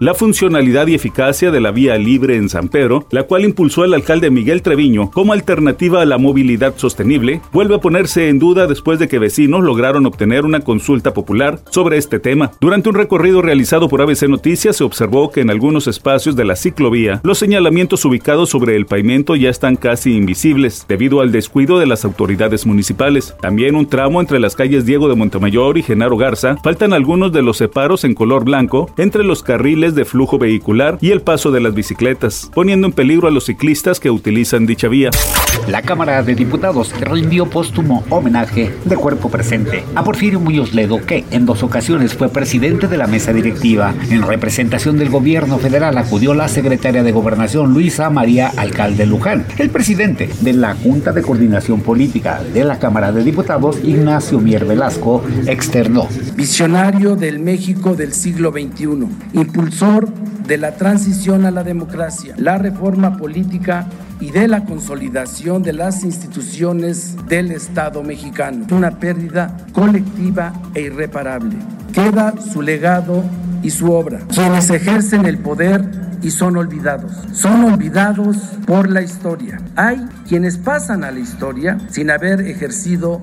la funcionalidad y eficacia de la vía libre en San Pedro, la cual impulsó el alcalde Miguel Treviño como alternativa a la movilidad sostenible, vuelve a ponerse en duda después de que vecinos lograron obtener una consulta popular sobre este tema. Durante un recorrido realizado por ABC Noticias se observó que en algunos espacios de la ciclovía los señalamientos ubicados sobre el pavimento ya están casi invisibles debido al descuido de las autoridades municipales. También un tramo entre las calles Diego de Montemayor y Genaro Garza faltan algunos de los separos en color blanco entre los carriles de flujo vehicular y el paso de las bicicletas, poniendo en peligro a los ciclistas que utilizan dicha vía. La Cámara de Diputados rindió póstumo homenaje de cuerpo presente a Porfirio Muñoz Ledo, que en dos ocasiones fue presidente de la mesa directiva. En representación del gobierno federal acudió la secretaria de Gobernación Luisa María Alcalde Luján. El presidente de la Junta de Coordinación Política de la Cámara de Diputados, Ignacio Mier Velasco, externó. Visionario del México del siglo XXI, impulsó de la transición a la democracia, la reforma política y de la consolidación de las instituciones del Estado mexicano. Una pérdida colectiva e irreparable. Queda su legado y su obra. Quienes ejercen el poder y son olvidados. Son olvidados por la historia. Hay quienes pasan a la historia sin haber ejercido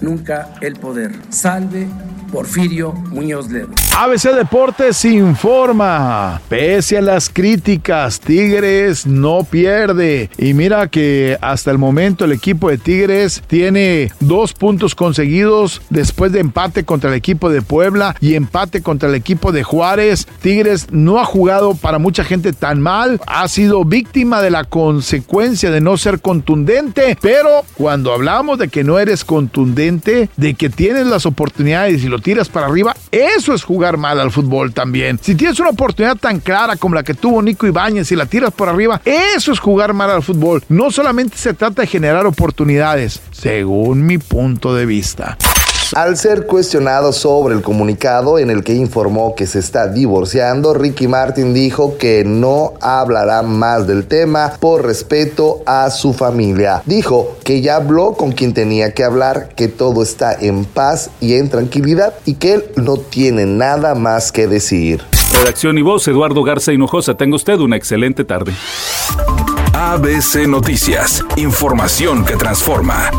nunca el poder. Salve Porfirio Muñoz Ledo. ABC Deportes informa. Pese a las críticas, Tigres no pierde. Y mira que hasta el momento el equipo de Tigres tiene dos puntos conseguidos después de empate contra el equipo de Puebla y empate contra el equipo de Juárez. Tigres no ha jugado para mucha gente tan mal. Ha sido víctima de la consecuencia de no ser contundente. Pero cuando hablamos de que no eres contundente, de que tienes las oportunidades y lo tiras para arriba, eso es jugar mal al fútbol también. Si tienes una oportunidad tan clara como la que tuvo Nico Ibáñez y la tiras por arriba, eso es jugar mal al fútbol. No solamente se trata de generar oportunidades, según mi punto de vista. Al ser cuestionado sobre el comunicado en el que informó que se está divorciando, Ricky Martin dijo que no hablará más del tema por respeto a su familia. Dijo que ya habló con quien tenía que hablar, que todo está en paz y en tranquilidad y que él no tiene nada más que decir. Redacción y voz, Eduardo Garza Hinojosa. Tenga usted una excelente tarde. ABC Noticias, información que transforma.